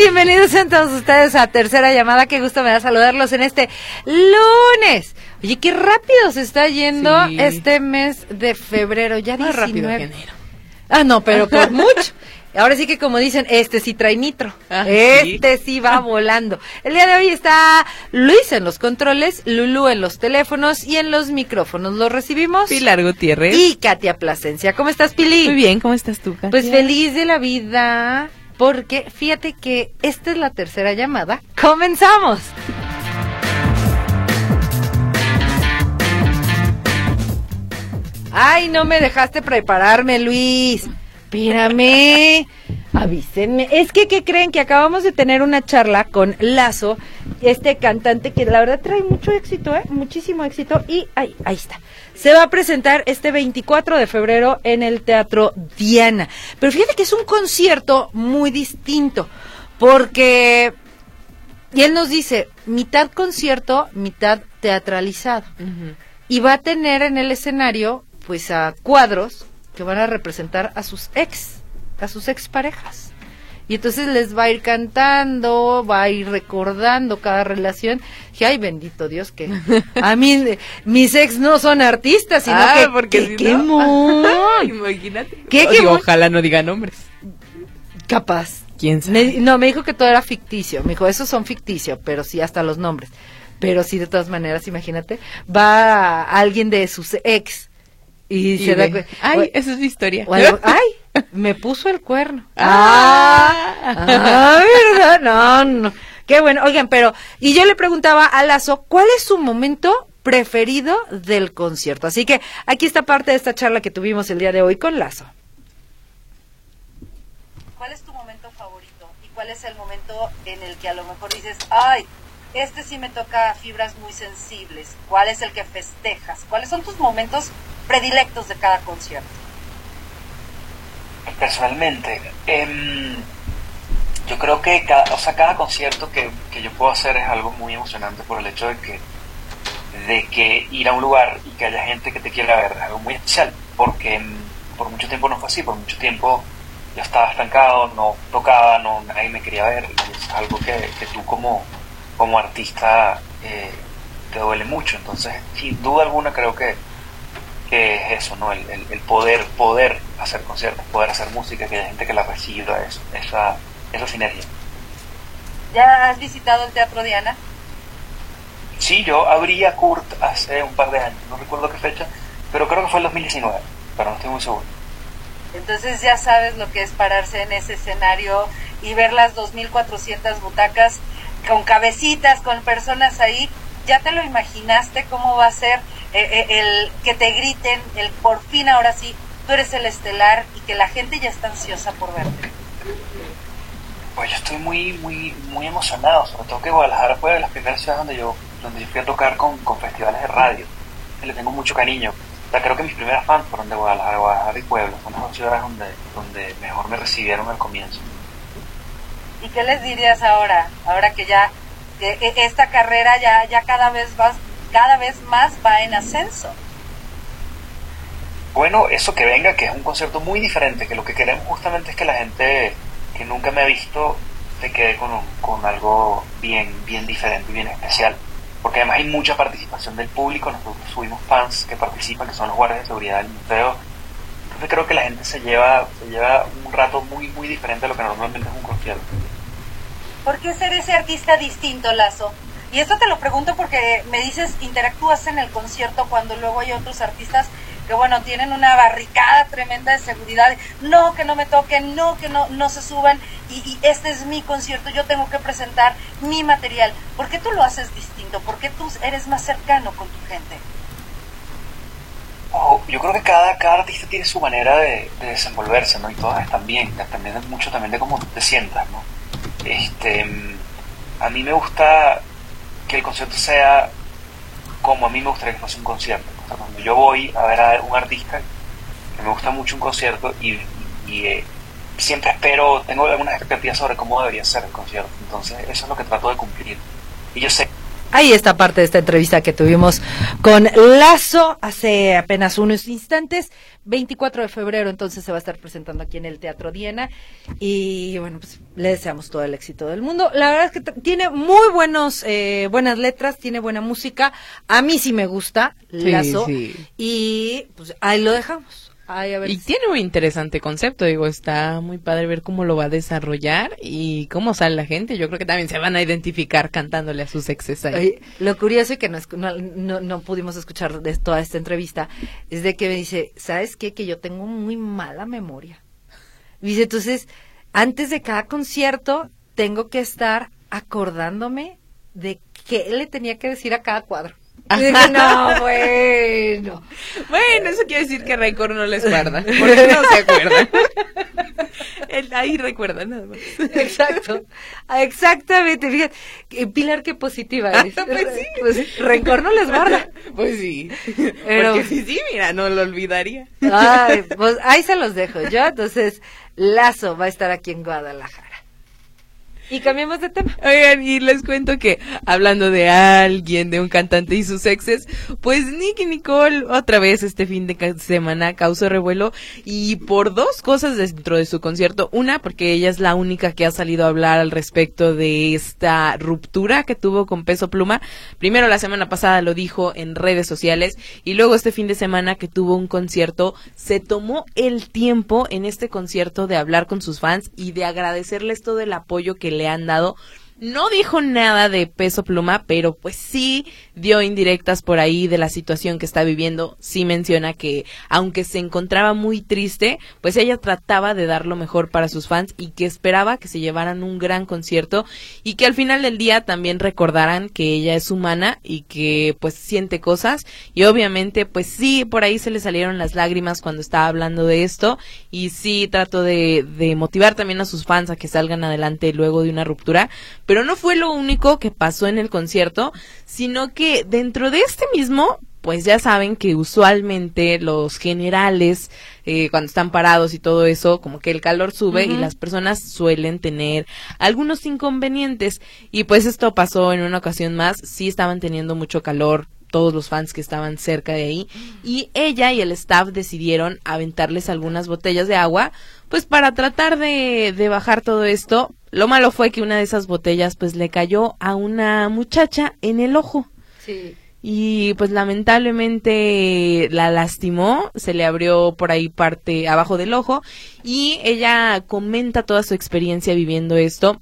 Bienvenidos a todos ustedes a Tercera Llamada. Qué gusto me da saludarlos en este lunes. Oye, qué rápido se está yendo este mes de febrero. Ya Más rápido Ah, no, pero por mucho. Ahora sí que como dicen, este sí trae nitro. Ah, este sí. va volando. El día de hoy está Luis en los controles, Lulu en los teléfonos y en los micrófonos. Lo recibimos. Pilar Gutiérrez. Y Katia Plasencia. ¿Cómo estás, Pili? Muy bien, ¿cómo estás tú, Katia? Pues feliz de la vida porque fíjate que esta es la tercera llamada. ¡Comenzamos! Ay, no me dejaste prepararme, Luis. Espérame. Avísenme. Es que, ¿qué creen? Que acabamos de tener una charla con Lazo, este cantante que la verdad trae mucho éxito, ¿eh? Muchísimo éxito. Y ahí, ahí está se va a presentar este 24 de febrero en el Teatro Diana. Pero fíjate que es un concierto muy distinto, porque, y él nos dice, mitad concierto, mitad teatralizado. Y va a tener en el escenario, pues, a cuadros que van a representar a sus ex, a sus exparejas y entonces les va a ir cantando, va a ir recordando cada relación. Y ay, bendito Dios que a mí mis ex no son artistas, sino ah, que porque qué imagínate. ojalá no diga nombres. Capaz. ¿Quién sabe? no, me dijo que todo era ficticio. Me dijo, esos son ficticios, pero sí hasta los nombres. Pero sí, de todas maneras, imagínate, va alguien de sus ex y, se da Ay, esa es mi historia. ay, me puso el cuerno. Ah, ah, ¿verdad? No, no. Qué bueno. Oigan, pero, y yo le preguntaba a Lazo, ¿cuál es su momento preferido del concierto? Así que aquí está parte de esta charla que tuvimos el día de hoy con Lazo. ¿Cuál es tu momento favorito? ¿Y cuál es el momento en el que a lo mejor dices, ay, este sí me toca fibras muy sensibles? ¿Cuál es el que festejas? ¿Cuáles son tus momentos predilectos de cada concierto? Personalmente, em, yo creo que cada, o sea, cada concierto que, yo puedo hacer es algo muy emocionante por el hecho de que, de que ir a un lugar y que haya gente que te quiera ver es algo muy especial, porque em, por mucho tiempo no fue así, por mucho tiempo yo estaba estancado, no tocaba, no, nadie me quería ver, es algo que, tú como, como artista eh, te duele mucho, entonces sin duda alguna creo que que es eso, ¿no? El, el, poder, poder hacer conciertos, poder hacer música, que haya gente que la reciba, eso, esa, esa sinergia. ¿Ya has visitado el Teatro Diana? Sí, yo abrí Kurt hace un par de años, no recuerdo qué fecha, pero creo que fue el 2019, pero no estoy muy seguro. Entonces ya sabes lo que es pararse en ese escenario y ver las 2.400 butacas con cabecitas, con personas ahí. ¿Ya te lo imaginaste cómo va a ser? Eh, eh, el que te griten, el por fin ahora sí, tú eres el estelar y que la gente ya está ansiosa por verte? Pues yo estoy muy, muy, muy emocionado, sobre todo que Guadalajara fue de las primeras ciudades donde yo, donde yo fui a tocar con, con festivales de radio. Le tengo mucho cariño. O creo que mis primeras fans fueron de Guadalajara, Guadalajara y Puebla. Son las dos ciudades donde, donde mejor me recibieron al comienzo. ¿Y qué les dirías ahora? Ahora que ya que esta carrera ya, ya cada vez vas cada vez más va en ascenso. Bueno, eso que venga, que es un concierto muy diferente, que lo que queremos justamente es que la gente que nunca me ha visto se quede con, con algo bien, bien diferente y bien especial. Porque además hay mucha participación del público, nosotros subimos fans que participan, que son los guardias de seguridad del museo. Entonces creo que la gente se lleva, se lleva un rato muy, muy diferente a lo que normalmente es un concierto. ¿Por qué ser ese artista distinto, Lazo? Y esto te lo pregunto porque me dices, interactúas en el concierto cuando luego hay otros artistas que bueno, tienen una barricada tremenda de seguridad, no, que no me toquen, no, que no, no se suban, y, este es mi concierto, yo tengo que presentar mi material. ¿Por qué tú lo haces distinto? ¿Por qué tú eres más cercano con tu gente? Oh, yo creo que cada, cada artista tiene su manera de, desenvolverse, ¿no? Y todas están bien, también mucho también de cómo te sientas, ¿no? Este, a mí me gusta que el concierto sea como a mí me gustaría que fuese un concierto. cuando yo voy a ver a un artista, que me gusta mucho un concierto y, eh, siempre espero, tengo algunas expectativas sobre cómo debería ser el concierto. Entonces, eso es lo que trato de cumplir. Y yo sé Ahí está parte de esta entrevista que tuvimos con Lazo hace apenas unos instantes. 24 de febrero entonces se va a estar presentando aquí en el Teatro Diana y bueno, pues le deseamos todo el éxito del mundo. La verdad es que tiene muy buenos, eh, buenas letras, tiene buena música. A mí sí me gusta Lazo y pues ahí lo dejamos y tiene un interesante concepto, digo, está muy padre ver cómo lo va a desarrollar y cómo sale la gente. Yo creo que también se van a identificar cantándole a sus exes ahí. lo curioso y que no, no, pudimos escuchar de toda esta entrevista es de que me dice, ¿sabes qué? Que yo tengo muy mala memoria. Dice, entonces, antes de cada concierto tengo que estar acordándome de qué le tenía que decir a cada cuadro. No, bueno. Bueno, eso quiere decir que Rancor no les guarda, porque no se acuerdan. ahí recuerda nada más. Exacto. Exactamente. Fíjate, Pilar, qué positiva ah, pues sí. Pues, no les guarda. Pues sí. Pero, porque sí, sí, mira, no lo olvidaría. Ay, pues ahí se los dejo yo. Entonces, Lazo va a estar aquí en Guadalajara. Y cambiamos de tema. Oigan, y les cuento que hablando de alguien, de un cantante y sus exes, pues Nicky Nicole otra vez este fin de semana causó revuelo y por dos cosas dentro de su concierto. Una, porque ella es la única que ha salido a hablar al respecto de esta ruptura que tuvo con Peso Pluma. Primero la semana pasada lo dijo en redes sociales y luego este fin de semana que tuvo un concierto, se tomó el tiempo en este concierto de hablar con sus fans y de agradecerles todo el apoyo que le le han dado no dijo nada de peso pluma, pero pues sí dio indirectas por ahí de la situación que está viviendo. Sí menciona que aunque se encontraba muy triste, pues ella trataba de dar lo mejor para sus fans y que esperaba que se llevaran un gran concierto y que al final del día también recordaran que ella es humana y que pues siente cosas y obviamente pues sí por ahí se le salieron las lágrimas cuando estaba hablando de esto y sí trató de, de motivar también a sus fans a que salgan adelante luego de una ruptura pero no fue lo único que pasó en el concierto, sino que dentro de este mismo, pues ya saben que usualmente los generales, eh, cuando están parados y todo eso, como que el calor sube y las personas suelen tener algunos inconvenientes. Y pues esto pasó en una ocasión más, sí estaban teniendo mucho calor todos los fans que estaban cerca de ahí. Y ella y el staff decidieron aventarles algunas botellas de agua pues para tratar de, de bajar todo esto lo malo fue que una de esas botellas pues le cayó a una muchacha en el ojo. Sí. Y pues lamentablemente la lastimó, se le abrió por ahí parte abajo del ojo y ella comenta toda su experiencia viviendo esto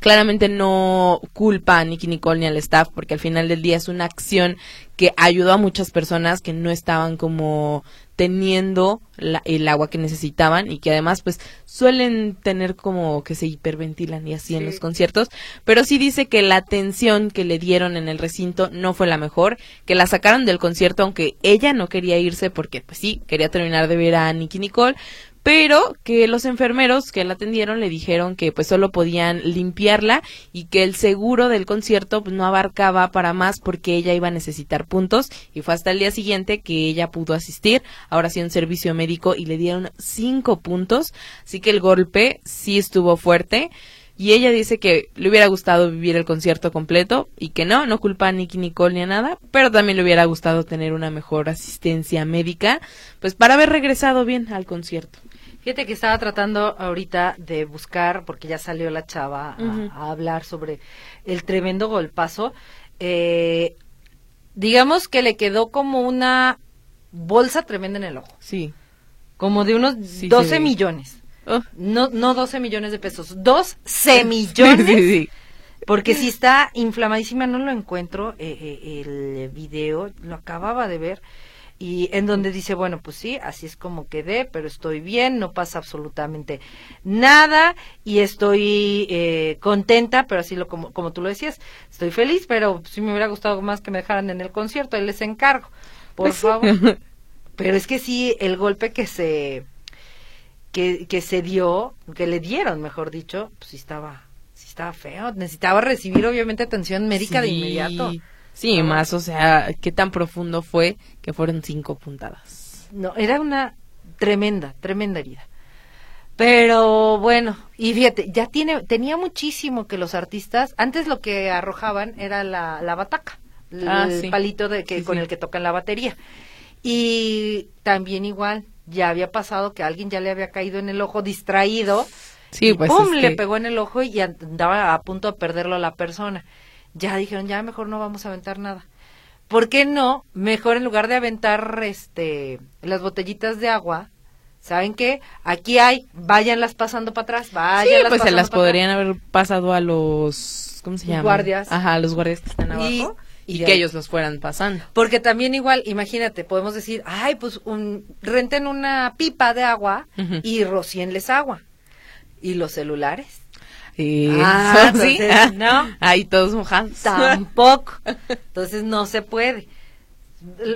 claramente no culpa a Nicky Nicole ni al staff porque al final del día es una acción que ayudó a muchas personas que no estaban como teniendo el agua que necesitaban y que además pues suelen tener como que se hiperventilan y así en los conciertos, pero sí dice que la atención que le dieron en el recinto no fue la mejor, que la sacaron del concierto aunque ella no quería irse porque pues sí, quería terminar de ver a Nicky Nicole, pero que los enfermeros que la atendieron le dijeron que pues solo podían limpiarla y que el seguro del concierto pues, no abarcaba para más porque ella iba a necesitar puntos y fue hasta el día siguiente que ella pudo asistir, ahora sí un servicio médico y le dieron cinco puntos, así que el golpe sí estuvo fuerte y ella dice que le hubiera gustado vivir el concierto completo y que no, no culpa a Nicky Nicole ni a nada, pero también le hubiera gustado tener una mejor asistencia médica, pues para haber regresado bien al concierto. Fíjate que estaba tratando ahorita de buscar, porque ya salió la chava a, hablar sobre el tremendo golpazo. Eh, digamos que le quedó como una bolsa tremenda en el ojo. Sí. Como de unos 12 millones. Oh. No, no 12 millones de pesos, 12 millones. sí, porque si está inflamadísima, no lo encuentro eh, eh, el video, lo acababa de ver. Y en donde dice, bueno, pues sí, así es como quedé, pero estoy bien, no pasa absolutamente nada y estoy eh, contenta, pero así lo como, como tú lo decías, estoy feliz, pero sí me hubiera gustado más que me dejaran en el concierto, ahí les encargo, por Pues sí. favor. Pero es que sí, el golpe que se que, que se dio, que le dieron, mejor dicho, pues sí estaba, sí estaba feo. Necesitaba recibir obviamente atención médica de inmediato. Sí, Ah. más, o sea, qué tan profundo fue que fueron cinco puntadas. No, era una tremenda, tremenda herida. Pero bueno, y fíjate, ya tiene, tenía muchísimo que los artistas, antes lo que arrojaban era la, la bataca, el Ah, sí. palito de que, Sí, con sí. el que tocan la batería. Y también igual, ya había pasado que alguien ya le había caído en el ojo distraído, Sí, y pues ¡pum! es le pegó en el ojo y andaba a punto de perderlo la persona. Ya dijeron, ya mejor no vamos a aventar nada. ¿Por qué no? Mejor en lugar de aventar este las botellitas de agua, ¿saben qué? Aquí hay, váyanlas pasando para atrás, Sí, váyanlas pues se las atrás. podrían haber pasado a los, ¿cómo se llama? guardias. Ajá, a los guardias que están Y- abajo. y que ahí. ellos los fueran pasando. Porque también igual, imagínate, podemos decir, ay, pues un, renten una pipa de agua y rocienles agua. ¿Y los celulares? Ah, sí, entonces, no. Ahí todos mojados. Tampoco. Entonces no se puede.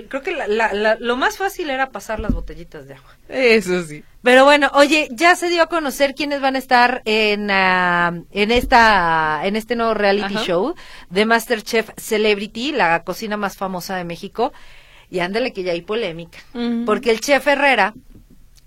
Creo que la- la- la- lo más fácil era pasar las botellitas de agua. Eso sí. Pero bueno, oye, ya se dio a conocer quiénes van a estar en ah, en esta en este nuevo reality Ajá. show de MasterChef Celebrity, la cocina más famosa de México. Y ándale que ya hay polémica, porque el chef Herrera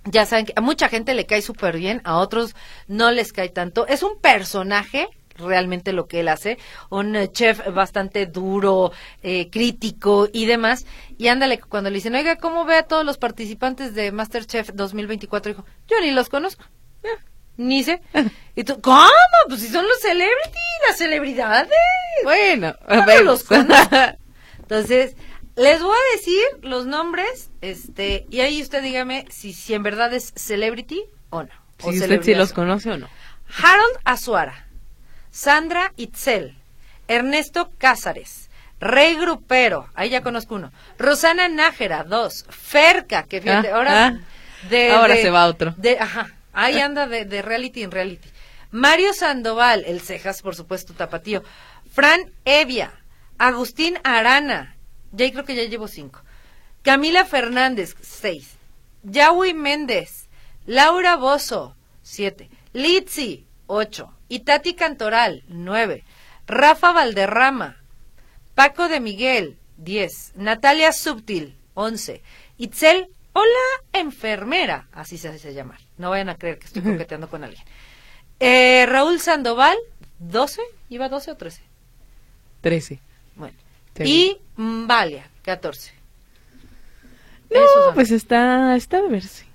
ya saben que a mucha gente le cae súper bien, a otros no les cae tanto. Es un personaje realmente lo que él hace, un eh, chef bastante duro, eh, crítico y demás. Y ándale, cuando le dicen, oiga, ¿cómo ve a todos los participantes de Masterchef 2024? Dijo, yo ni los conozco. Eh, Ni sé. Y tú, ¿cómo? Pues si son los celebrity, las celebridades. Bueno, no ver. los conozco. Entonces, les voy a decir los nombres, este, y ahí usted dígame si, si en verdad es celebrity o no. o si usted sí celebridad. los conoce o no. Harold Azuara, Sandra Itzel, Ernesto Cázares, Rey Grupero, ahí ya conozco uno, Rosana Nájera, dos, Ferca, que fíjate, Ah, ahora, ah. de, Ahora de- se va otro. de- ajá, ahí anda de, de reality en reality. Mario Sandoval, el Cejas, por supuesto, tapatío. Fran Evia, Agustín Arana, ya creo que ya llevo cinco. Camila Fernández, seis. Yahweh Méndez, Laura Bozo, siete. Litsi, ocho. Y Tati Cantoral, nueve. Rafa Valderrama, Paco de Miguel, 10. Natalia Subtil, 11. Itzel, hola, enfermera, así se hace llamar. No vayan a creer que estoy coqueteando con alguien. Eh, Raúl Sandoval, 12. ¿Iba 12 o 13? Trece. Bueno. Está y Mbalia, 14. No, pues está, está de verse.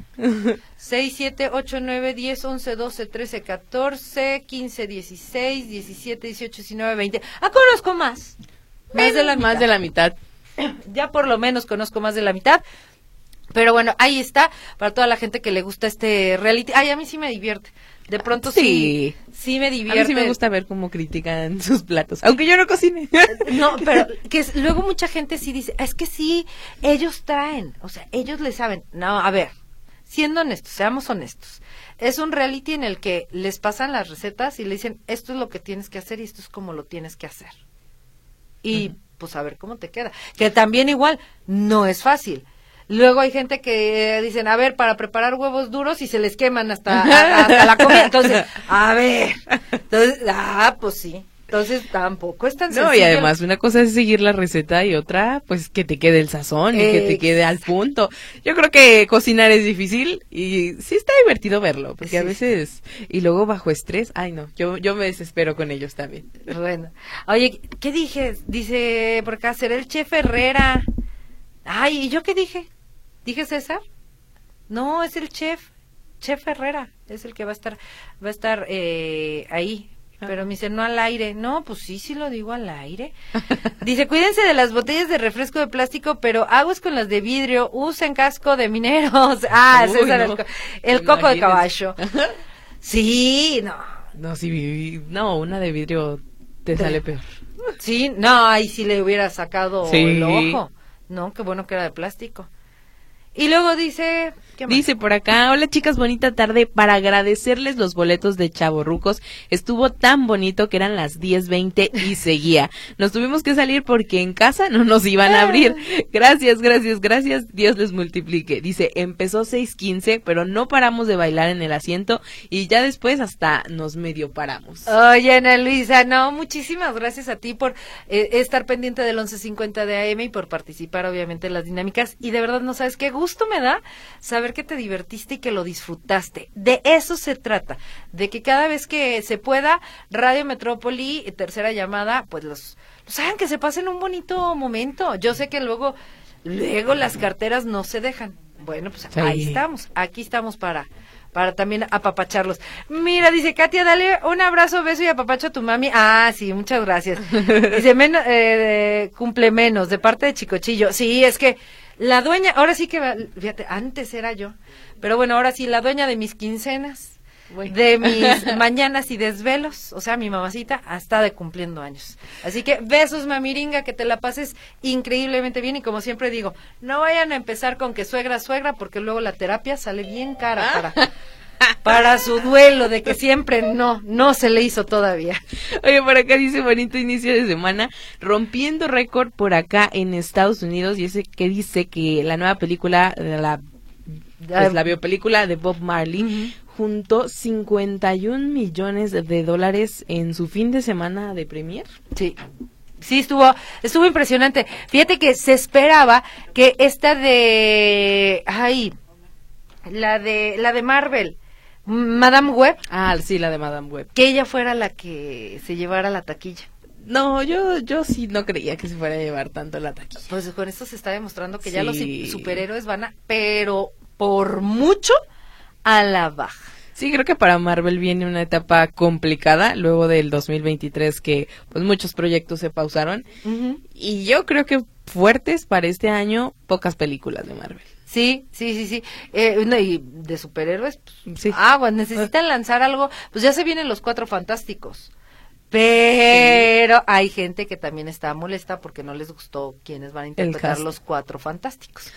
6, 7, 8, 9, 10, 11, 12, 13, 14, 15, 16, 17, 18, 19, 20. Ah, conozco más. Más de la más de la mitad. ya por lo menos conozco más de la mitad. Pero bueno, ahí está, para toda la gente que le gusta este reality. Ay, a mí sí me divierte. De pronto sí, sí, Sí. me A divierte. mí sí me gusta ver cómo critican sus platos, aunque yo no cocine. No, pero que es- luego mucha gente sí dice, es que sí, ellos traen, o sea, ellos le saben. No, a ver, siendo honestos, seamos honestos. Es un reality en el que les pasan las recetas y le dicen, esto es lo que tienes que hacer y esto es como lo tienes que hacer. Y pues a ver cómo te queda. Que también igual no es fácil. Luego hay gente que dicen, a ver, para preparar huevos duros y se les queman hasta, a- hasta la comida. Entonces, a ver. Entonces, ah, pues sí. Entonces tampoco es tan No, y sencillo. además una cosa es seguir la receta y otra, pues que te quede el sazón y que te quede al punto. Yo creo que cocinar es difícil y sí está divertido verlo, porque a veces, y luego bajo estrés, ay no, yo, yo me desespero con ellos también. Bueno. Oye, ¿qué dije? Dice por acá, será el chef Herrera. Ay, ¿y yo qué dije? ¿Dije César? No, es el chef. Chef Herrera es el que va a estar, va a estar eh, ahí. Pero me dice, no al aire. No, pues sí, sí lo digo al aire. Dice, cuídense de las botellas de refresco de plástico, pero aguas con las de vidrio. Usen casco de mineros. Ah, Uy, César, no. el, co- el coco de caballo. Sí, no. No, sí, no, una de vidrio te sale peor. Sí, no, ahí sí le hubiera sacado Sí. el ojo. No, qué bueno que era de plástico. Y luego dice... Dice por acá, hola chicas, bonita tarde. Para agradecerles los boletos de Chavorrucos, estuvo tan bonito que eran las 10.20 y seguía. Nos tuvimos que salir porque en casa no nos iban a abrir. Gracias, gracias, gracias. Dios les multiplique. Dice, empezó 6.15, pero no paramos de bailar en el asiento y ya después hasta nos medio paramos. Oye, Ana Luisa, no, muchísimas gracias a ti por eh, estar pendiente del 1150 de AM y por participar, obviamente, en las dinámicas. Y de verdad, no sabes qué gusto me da saber que te divertiste y que lo disfrutaste. De eso se trata, de que cada vez que se pueda, Radio Metrópoli, tercera llamada, pues los, los hagan que se pasen un bonito momento. Yo sé que luego, luego las carteras no se dejan. Bueno, pues Sí. ahí estamos, aquí estamos para para también apapacharlos. Mira, dice Katia, dale un abrazo, beso y apapacho a tu mami. Ah, sí, muchas gracias. Dice, men- eh, cumple menos, de parte de Chicochillo. Sí, es que la dueña, ahora sí que, va- fíjate, antes era yo, pero bueno, ahora sí, la dueña de mis quincenas, de mis mañanas y desvelos, o sea, mi mamacita está de cumpliendo años. Así que besos, mamiringa, que te la pases increíblemente bien y como siempre digo, no vayan a empezar con que suegra, suegra, porque luego la terapia sale bien cara para, para su duelo de que siempre no, no se le hizo todavía. Oye, por acá dice bonito inicio de semana, rompiendo récord por acá en Estados Unidos y ese que dice que la nueva película, de la, pues, la biopelícula de Bob Marley, juntó 51 millones de dólares en su fin de semana de premier. Sí. Sí, estuvo, estuvo impresionante. Fíjate que se esperaba que esta de, ay, la de, la de Marvel, Madame Web, Ah, sí, la de Madame Web. que ella fuera la que se llevara la taquilla. No, yo, yo sí no creía que se fuera a llevar tanto la taquilla. Pues con esto se está demostrando que ya los superhéroes van a, pero por mucho, a la baja. Sí, creo que para Marvel viene una etapa complicada luego del 2023 que pues muchos proyectos se pausaron y yo creo que fuertes para este año pocas películas de Marvel. Sí, sí, sí, sí. Eh, no, y de superhéroes, pues, Sí. agua, necesitan lanzar algo. Pues ya se vienen los cuatro fantásticos. Pero hay gente que también está molesta porque no les gustó quienes van a interpretar los cuatro fantásticos. Sí,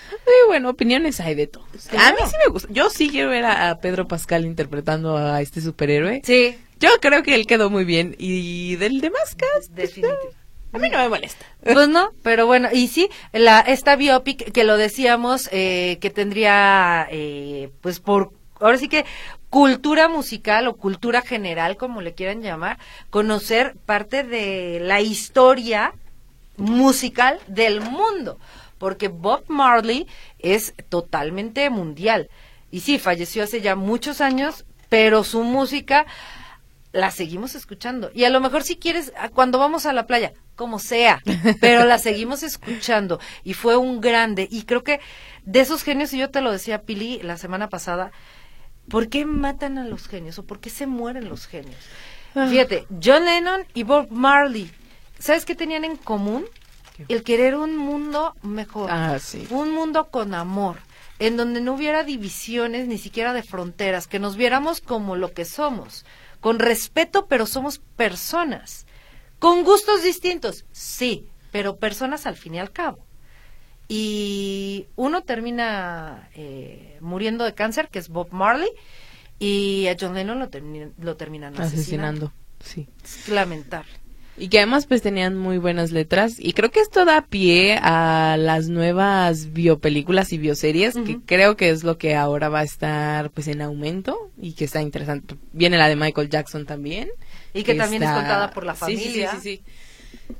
bueno, opiniones hay de todos. A mí sí me gusta. Yo sí quiero ver a, a Pedro Pascal interpretando a este superhéroe. Sí, Yo creo que él quedó muy bien y del demás cast, pues, definitivamente. A mí no me molesta. Pues no, pero bueno, y sí, la, esta biopic que lo decíamos, eh, que tendría, eh, pues por, ahora sí que cultura musical o cultura general, como le quieran llamar, conocer parte de la historia musical del mundo, porque Bob Marley es totalmente mundial. Y sí, falleció hace ya muchos años, pero su música la seguimos escuchando. Y a lo mejor si quieres, a- cuando vamos a la playa, como sea, pero la seguimos escuchando. Y fue un grande. Y creo que de esos genios, y yo te lo decía, Pili, la semana pasada, ¿por qué matan a los genios o por qué se mueren los genios? Fíjate, John Lennon y Bob Marley, ¿sabes qué tenían en común? El querer un mundo mejor Ah, sí. un mundo con amor, en donde no hubiera divisiones ni siquiera de fronteras, que nos viéramos como lo que somos, con respeto, pero somos personas, con gustos distintos, sí, pero personas al fin y al cabo. Y uno termina eh, muriendo de cáncer, que es Bob Marley, y a John Lennon lo, termi- lo terminan asesinando. Asesinando. Sí. Es lamentable. Y que además pues tenían muy buenas letras y creo que esto da pie a las nuevas biopelículas y bioseries que creo que es lo que ahora va a estar pues en aumento y que está interesante. Viene la de Michael Jackson también. Y que también es contada por la Sí, sí, sí, familia. Sí, sí,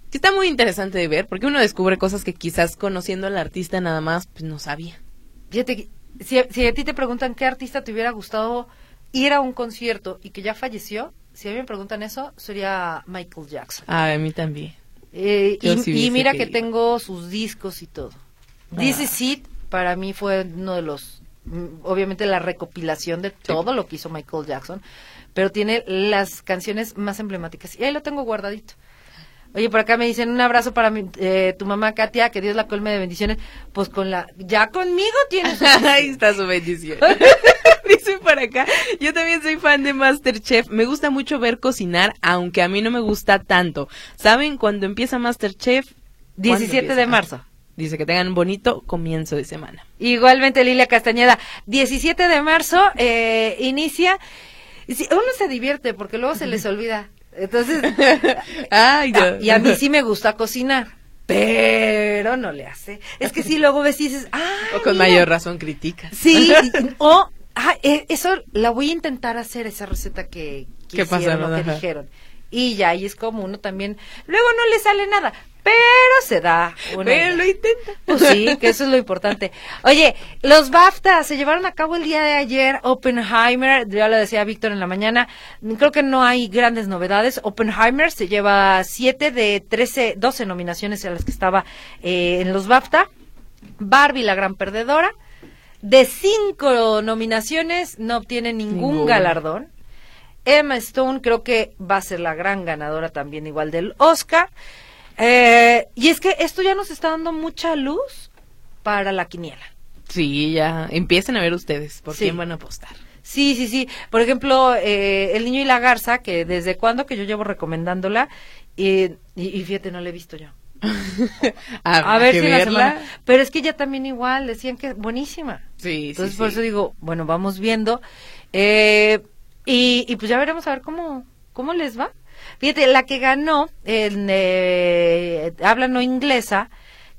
Que está muy interesante de ver porque uno descubre cosas que quizás conociendo al artista nada más pues no sabía. Fíjate, si a ti te preguntan qué artista te hubiera gustado ir a un concierto y que ya falleció, si a mí me preguntan eso, sería Michael Jackson. Ah, a mí también. Eh, y, sí y mira que querido. tengo sus discos y todo. This Ah. Is It para mí fue uno de los, mm, obviamente la recopilación de todo lo que hizo Michael Jackson, pero tiene las canciones más emblemáticas y ahí lo tengo guardadito. Oye, por acá me dicen un abrazo para mi, eh, tu mamá Katia, que Dios la colme de bendiciones. Pues con la, ya conmigo tienes. Ahí está su bendición. Dice por acá, yo también soy fan de Masterchef. Me gusta mucho ver cocinar, aunque a mí no me gusta tanto. ¿Saben cuándo empieza Masterchef? ¿Cuándo 17 de empieza? marzo. Dice que tengan un bonito comienzo de semana. Igualmente, Lilia Castañeda. 17 de marzo eh, inicia. Uno se divierte porque luego se les olvida. Entonces, Ay, ah, y a mí sí me gusta cocinar, pero no le hace. Es que sí, luego ves y dices, ah, O con mayor razón criticas. Sí, o ah, eso la voy a intentar hacer esa receta que, que ¿Qué hicieron pasaron? o que dijeron. Y ya, y es como uno también, luego no le sale nada, pero se da una Pero lo intenta. Pues sí, que eso es lo importante. Oye, los BAFTA se llevaron a cabo el día de ayer. Oppenheimer, ya lo decía Víctor en la mañana, creo que no hay grandes novedades. Oppenheimer se lleva 7 de 13, 12 nominaciones a las que estaba eh, en los BAFTA. Barbie, la gran perdedora. De cinco nominaciones no obtiene ningún galardón. Emma Stone creo que va a ser la gran ganadora también igual del Oscar. Eh, y es que esto ya nos está dando mucha luz para la quiniela. Sí, ya. Empiecen a ver ustedes por Sí. quién van a apostar. Sí, sí, sí. Por ejemplo, eh, El Niño y la Garza, que desde cuando que yo llevo recomendándola, y, y, y fíjate, no la he visto yo. A ver si la semana. Pero es que ya también igual, decían que buenísima. Sí, Entonces sí, por sí. eso digo, bueno, vamos viendo. Eh, y, y pues ya veremos a ver cómo, cómo les va. Fíjate, la que ganó en eh, habla no inglesa,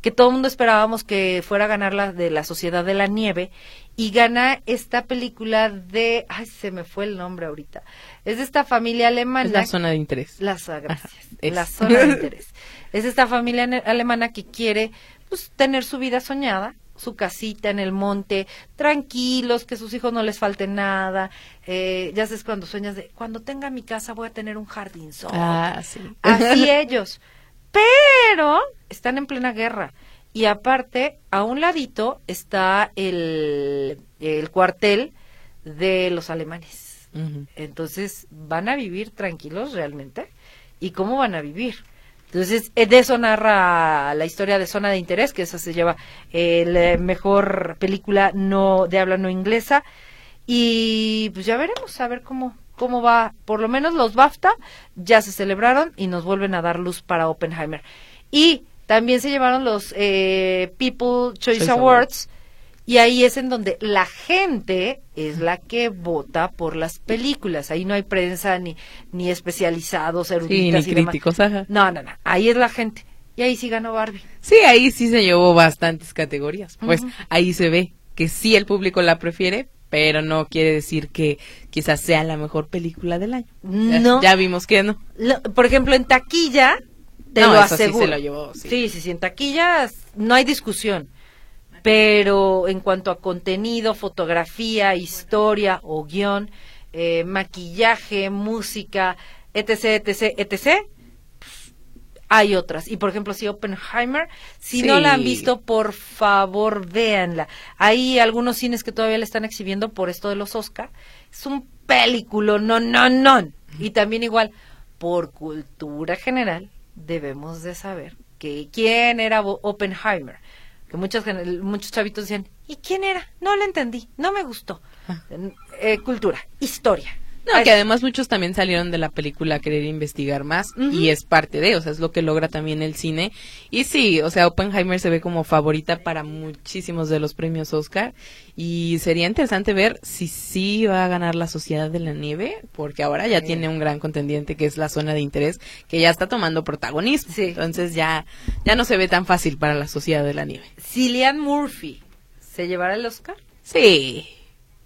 que todo el mundo esperábamos que fuera a ganar la de la Sociedad de la Nieve, y gana esta película de, ay, se me fue el nombre ahorita, es de esta familia alemana. Es la zona de interés. La zona, gracias. es. La zona de interés. Es esta familia alemana que quiere pues, tener su vida soñada, su casita en el monte, tranquilos, que sus hijos no les falte nada. Eh, ya sabes cuando sueñas de, cuando tenga mi casa voy a tener un jardín Ah, sí. Así ellos. Pero están en plena guerra. Y aparte, a un ladito está el, el cuartel de los alemanes. Entonces, ¿van a vivir tranquilos realmente? ¿Y cómo van a vivir? Entonces, eh, de eso narra la historia de Zona de Interés, que esa se lleva eh, la mejor película no de habla no inglesa. Y pues ya veremos, a ver cómo, cómo va. Por lo menos los BAFTA ya se celebraron y nos vuelven a dar luz para Oppenheimer. Y también se llevaron los eh, People Choice, Choice Awards. Y ahí es en donde la gente es la que vota por las películas. Ahí no hay prensa ni, ni especializados, Sí, eruditas ni y demás. críticos, ajá. No, no, no. Ahí es la gente. Y ahí sí ganó Barbie. Sí, ahí sí se llevó bastantes categorías. Pues ahí se ve que sí el público la prefiere, pero no quiere decir que quizás sea la mejor película del año. Ya- No. Ya, vimos que no. Lo- por ejemplo, en taquilla, te No, lo eso sí aseguro. se lo llevó, sí. sí, sí, sí, en taquilla no hay discusión. Pero en cuanto a contenido, fotografía, historia o guion, eh, maquillaje, música, etc., etc., etc., hay otras. Y por ejemplo, si Oppenheimer, si no la han visto, por favor, véanla. Hay algunos cines que todavía la están exhibiendo por esto de los Oscar. Es un película, no, no, no. Y también igual, por cultura general, debemos de saber que quién era Oppenheimer. Que muchos, muchos chavitos decían, ¿y quién era? No lo entendí, no me gustó. Eh, cultura, historia. No, Ay, que además muchos también salieron de la película a querer investigar más y es parte de, o sea, es lo que logra también el cine. Y sí, o sea, Oppenheimer se ve como favorita para muchísimos de los premios Oscar y sería interesante ver si sí va a ganar la Sociedad de la Nieve, porque ahora ya Sí. tiene un gran contendiente que es la zona de interés que ya está tomando protagonismo. Sí. Entonces ya ya no se ve tan fácil para la Sociedad de la Nieve. Cillian Murphy, ¿se llevará el Oscar? Sí.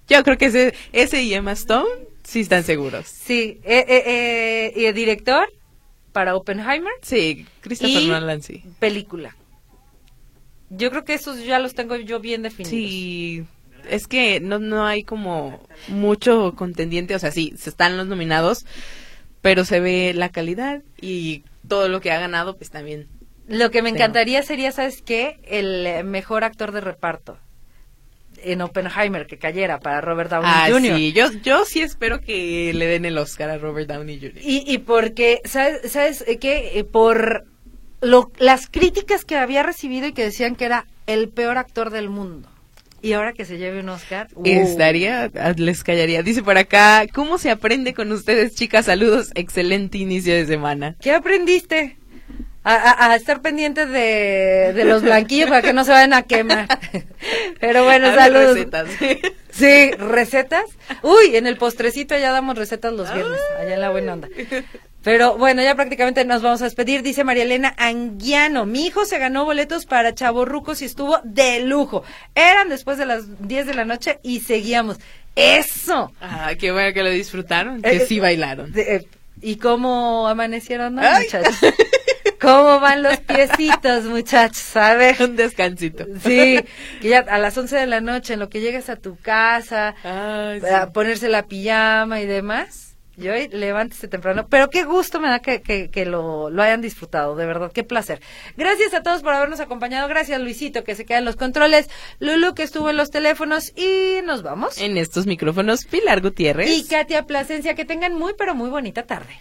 Yo creo que ese ese y Emma Stone sí están seguros. Sí, eh, eh, eh, y el director para Oppenheimer, Sí, Christopher Y- Nolan sí. película. Yo creo que esos ya los tengo yo bien definidos. Sí, es que no, no hay como mucho contendiente, o sea, sí, se están los nominados, pero se ve la calidad y todo lo que ha ganado, pues también. Lo que me encantaría sería, ¿sabes qué? El mejor actor de reparto en Oppenheimer que cayera para Robert Downey Ah, Jr. sí, yo, yo sí espero que le den el Oscar a Robert Downey Jr. Y, y porque, ¿sabes, sabes qué? Eh, por lo, las críticas que había recibido y que decían que era el peor actor del mundo. Y ahora que se lleve un Oscar. ¡uh! Estaría, ah, les callaría. Dice por acá, ¿cómo se aprende con ustedes, chicas? Saludos, excelente inicio de semana. ¿Qué aprendiste? A, a- a estar pendientes de, de los blanquillos para que no se vayan a quemar. Pero bueno, Abre saludos. recetas. Sí, recetas. Uy, en el postrecito ya damos recetas los viernes, allá en la buena onda. Pero bueno, ya prácticamente nos vamos a despedir. Dice María Elena Anguiano, mi hijo se ganó boletos para Chavorrucos y estuvo de lujo. Eran después de las 10 de la noche y seguíamos. ¡Eso! Ah, qué bueno que lo disfrutaron, Eh, que sí bailaron. De- eh, ¿Y cómo amanecieron, no, muchachos? ¿Cómo van los piecitos, muchachos? A ver. Un descansito. Sí, que ya a las 11 de la noche, en lo que llegas a tu casa, Ay, sí. a ponerse la pijama y demás. Y hoy levántese temprano. Pero qué gusto me da que, que, que lo, lo hayan disfrutado, de verdad, qué placer. Gracias a todos por habernos acompañado. Gracias, Luisito, que se queda en los controles. Lulu, que estuvo en los teléfonos. Y nos vamos. En estos micrófonos, Pilar Gutiérrez. Y Katia Plasencia, que tengan muy, pero muy bonita tarde.